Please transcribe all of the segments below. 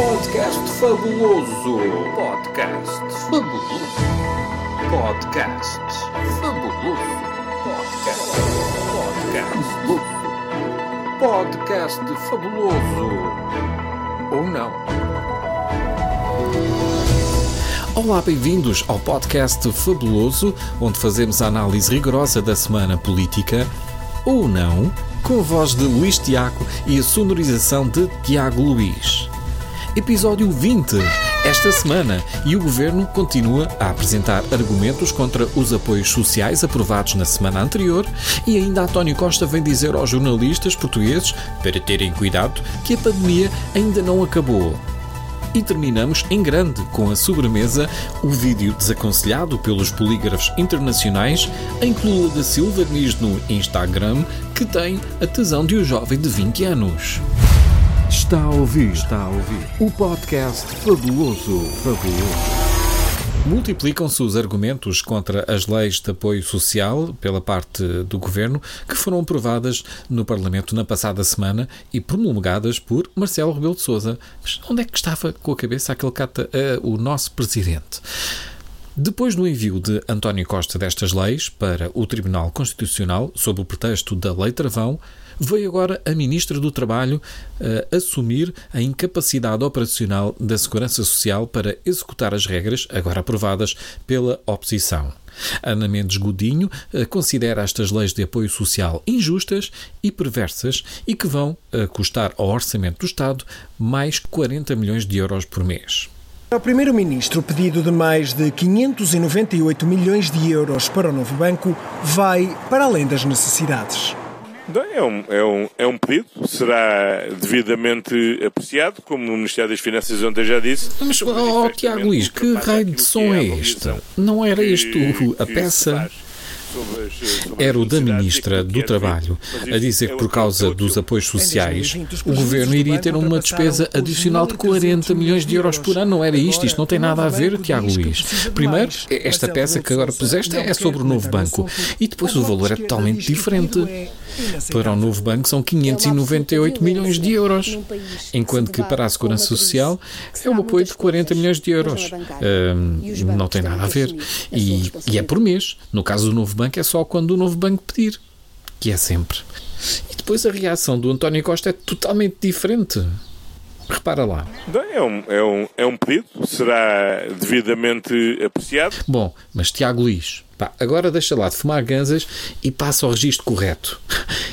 Podcast fabuloso. Podcast fabuloso. Podcast fabuloso. Podcast. Podcast. Podcast fabuloso. Ou não? Olá, bem-vindos ao podcast Fabuloso, onde fazemos a análise rigorosa da semana política, ou não, com a voz de Luís Tiago e a sonorização de Tiago Luís. Episódio 20, esta semana, e o Governo continua a apresentar argumentos contra os apoios sociais aprovados na semana anterior, e ainda António Costa vem dizer aos jornalistas portugueses para terem cuidado que a pandemia ainda não acabou. E terminamos em grande com a sobremesa, o vídeo desaconselhado pelos polígrafos internacionais em que Lula da Silva diz no Instagram que tem a tesão de um jovem de 20 anos. Está a ouvir, está a ouvir o podcast fabuloso, fabuloso. Multiplicam-se os argumentos contra as leis de apoio social pela parte do governo que foram aprovadas no Parlamento na passada semana e promulgadas por Marcelo Rebelo de Sousa. Mas onde é que estava com a cabeça aquele cata uh, o nosso presidente? Depois do envio de António Costa destas leis para o Tribunal Constitucional, sob o pretexto da Lei Travão, veio agora a Ministra do Trabalho uh, assumir a incapacidade operacional da Segurança Social para executar as regras, agora aprovadas pela oposição. Ana Mendes Godinho uh, considera estas leis de apoio social injustas e perversas e que vão uh, custar ao orçamento do Estado mais 40 milhões de euros por mês. Ao Primeiro-Ministro, o pedido de mais de 598 milhões de euros para o novo banco vai para além das necessidades. É um, é, um, é um pedido, será devidamente apreciado, como o Ministério das Finanças ontem já disse. Mas, oh, Tiago Luís, que raio de som é este? Não era isto a peça? Era o da Ministra do Trabalho a dizer que, por causa dos apoios sociais, o Governo iria ter uma despesa adicional de 40 milhões de euros por ano. Não era isto? Isto não tem nada a ver, Tiago Luís. Primeiro, esta peça que agora puseste é sobre o novo banco e depois o valor é totalmente diferente. Para o novo banco são 598 milhões de euros, enquanto que para a Segurança Social é um apoio de 40 milhões de euros. Uh, não tem nada a ver. E, e é por mês. No caso do novo banco é só quando o novo banco pedir, que é sempre. E depois a reação do António Costa é totalmente diferente. Repara lá. É um, é, um, é um pedido, será devidamente apreciado. Bom, mas Tiago Luís, pá, agora deixa lá de fumar ganzas e passa ao registro correto.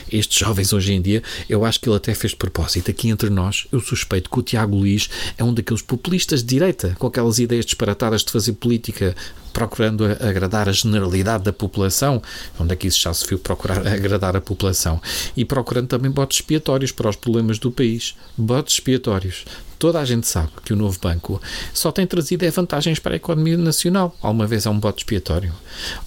Estes jovens hoje em dia, eu acho que ele até fez de propósito. Aqui entre nós, eu suspeito que o Tiago Luís é um daqueles populistas de direita, com aquelas ideias disparatadas de fazer política procurando agradar a generalidade da população, onde é que isso já se viu procurar agradar a população, e procurando também botes expiatórios para os problemas do país. Botes expiatórios. Toda a gente sabe que o novo banco só tem trazido é vantagens para a economia nacional. Alguma vez é um bote expiatório.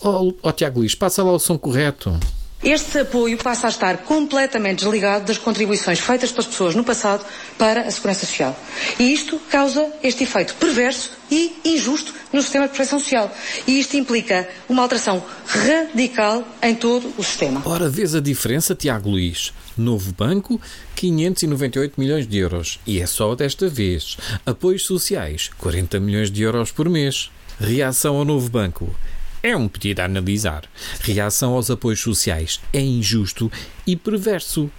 Oh, oh Tiago Luís, passa lá o som correto. Este apoio passa a estar completamente desligado das contribuições feitas pelas pessoas no passado para a Segurança Social. E isto causa este efeito perverso e injusto no sistema de proteção social. E isto implica uma alteração radical em todo o sistema. Ora, vês a diferença, Tiago Luís? Novo banco, 598 milhões de euros. E é só desta vez. Apoios sociais, 40 milhões de euros por mês. Reação ao novo banco. É um pedido a analisar. Reação aos apoios sociais é injusto e perverso.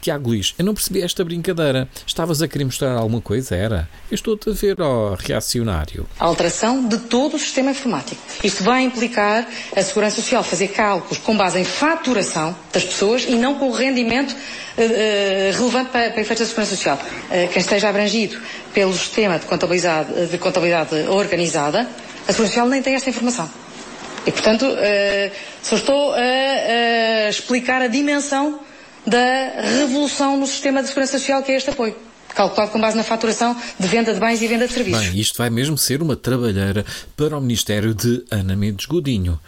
Tiago Luís, eu não percebi esta brincadeira. Estavas a querer mostrar alguma coisa? Era? Eu estou-te a ver, ó, reacionário. A alteração de todo o sistema informático. Isto vai implicar a Segurança Social fazer cálculos com base em faturação das pessoas e não com o rendimento uh, uh, relevante para, para efeitos da Segurança Social. Uh, quem esteja abrangido pelo sistema de contabilidade, de contabilidade organizada, a Segurança Social nem tem essa informação. E, portanto, uh, só estou a, a, explicar a dimensão da revolução no sistema de segurança social que é este apoio. Calculado com base na faturação de venda de bens e venda de serviços. Bem, isto vai mesmo ser uma trabalheira para o Ministério de Ana Mendes Godinho.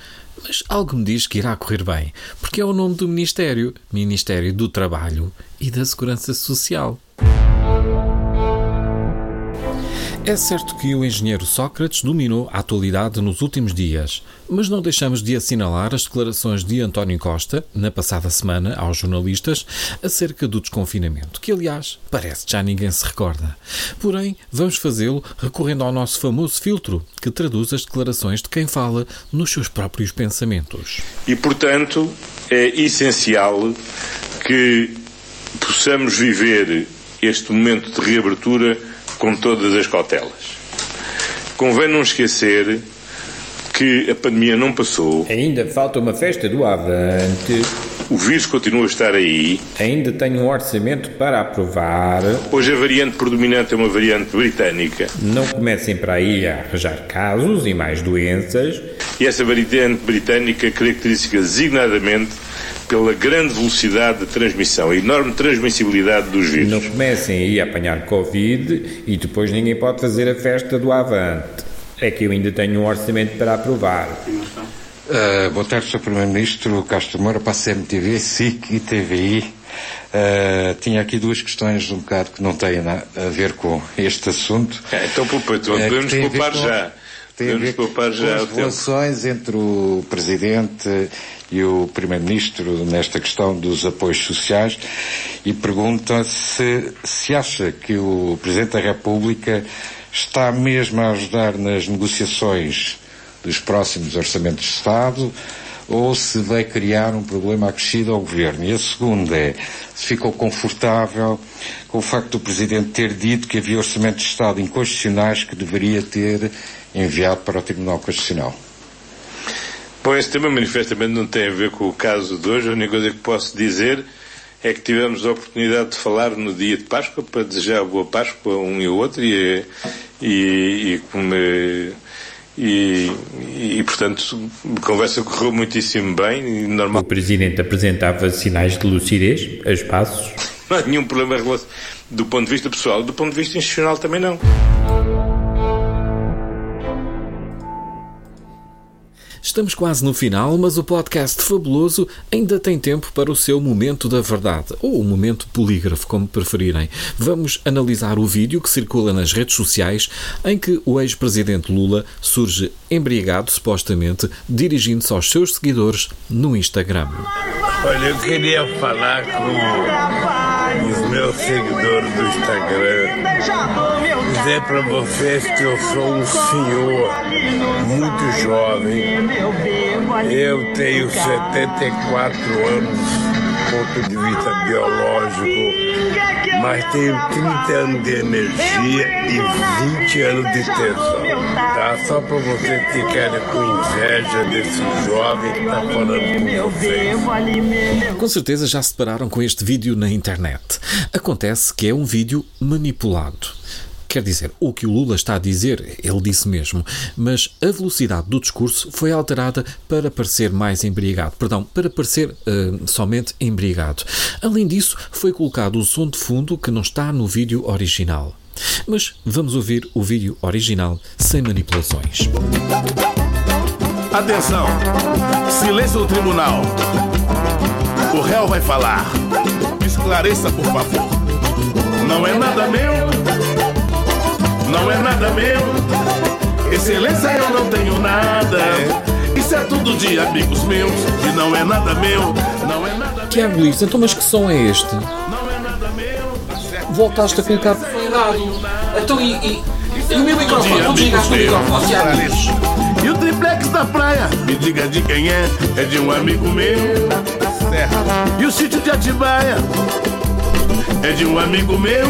Mas algo me diz que irá correr bem, porque é o nome do Ministério Ministério do Trabalho e da Segurança Social. É certo que o engenheiro Sócrates dominou a atualidade nos últimos dias, mas não deixamos de assinalar as declarações de António Costa, na passada semana, aos jornalistas, acerca do desconfinamento, que aliás parece que já ninguém se recorda. Porém, vamos fazê-lo recorrendo ao nosso famoso filtro, que traduz as declarações de quem fala nos seus próprios pensamentos. E, portanto, é essencial que possamos viver este momento de reabertura com todas as cautelas. Convém não esquecer que a pandemia não passou. Ainda falta uma festa do Avante. O vírus continua a estar aí. Ainda tenho um orçamento para aprovar. Hoje a variante predominante é uma variante britânica. Não comecem para aí a arranjar casos e mais doenças. E essa variante britânica caracteriza designadamente pela grande velocidade de transmissão, a enorme transmissibilidade dos vírus. Não comecem aí a apanhar Covid e depois ninguém pode fazer a festa do Avante. É que eu ainda tenho um orçamento para aprovar. Uh, boa tarde, Sr. Primeiro-Ministro Castro Moura, para a CMTV, SIC e TVI. Uh, tinha aqui duas questões um bocado que não têm a ver com este assunto. É, então, podemos uh, poupar já. Podemos poupar já com as relações entre o Presidente e o Primeiro-Ministro nesta questão dos apoios sociais e pergunta se, se acha que o Presidente da República está mesmo a ajudar nas negociações dos próximos orçamentos de Estado ou se vai criar um problema acrescido ao Governo. E a segunda é se ficou confortável com o facto do Presidente ter dito que havia orçamentos de Estado inconstitucionais que deveria ter enviado para o Tribunal Constitucional. Bom, esse tema manifestamente não tem a ver com o caso de hoje. A única coisa que posso dizer é que tivemos a oportunidade de falar no dia de Páscoa para desejar boa Páscoa a um e ao outro e, e, e, e, e, portanto, a conversa correu muitíssimo bem. Normal... O Presidente apresentava sinais de lucidez a espaços? Não há nenhum problema do ponto de vista pessoal, do ponto de vista institucional também não. Estamos quase no final, mas o podcast fabuloso ainda tem tempo para o seu momento da verdade, ou o momento polígrafo, como preferirem. Vamos analisar o vídeo que circula nas redes sociais em que o ex-presidente Lula surge embriagado, supostamente, dirigindo-se aos seus seguidores no Instagram. Olha, eu queria falar com os meus seguidores do Instagram dizer para vocês que eu sou um senhor jovem. Eu tenho 74 anos do ponto de vista biológico, mas tenho 30 anos de energia e 20 anos de tensão. Tá? Só para vocês ficarem com inveja desse jovem que está falando com. Com certeza já se depararam com este vídeo na internet. Acontece que é um vídeo manipulado. Quer dizer, o que o Lula está a dizer, ele disse mesmo, mas a velocidade do discurso foi alterada para parecer mais embriagado, perdão, para parecer uh, somente embriagado. Além disso, foi colocado o som de fundo que não está no vídeo original. Mas vamos ouvir o vídeo original sem manipulações. Atenção! Silêncio no tribunal. O réu vai falar. Esclareça, por favor. Não é nada meu não é nada meu. Excelência, eu não tenho nada. Isso é tudo de amigos meus. E não é nada meu, não é nada Tiago Luís, então mas que som é este? Não é nada meu. Voltaste a colocar. Foi errado. Então e. e... E o meu microfone? Não desligaste o microfone, Tiago E o triplex da praia, me diga de quem é, é de um amigo meu. Serra. E o sítio de Atibaia, é de um amigo meu.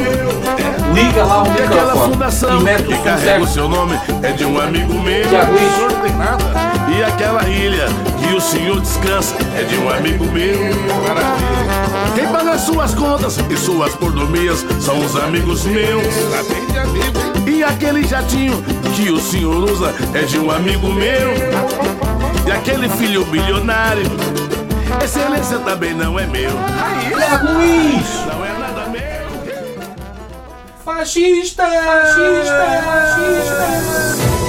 Liga lá o microfone. E aquela fundação e mete que carrega o seu nome é de um amigo meu. Tiago, isso não tem nada. E aquela ilha que o senhor descansa é de um amigo meu. Maravilha. Quem paga suas contas e suas pordomias são os amigos meus. E aquele jatinho que o senhor usa é de um amigo meu. E aquele filho bilionário, excelência também não é meu. Tiago Luiz! Fascista! Fascista! Fascista!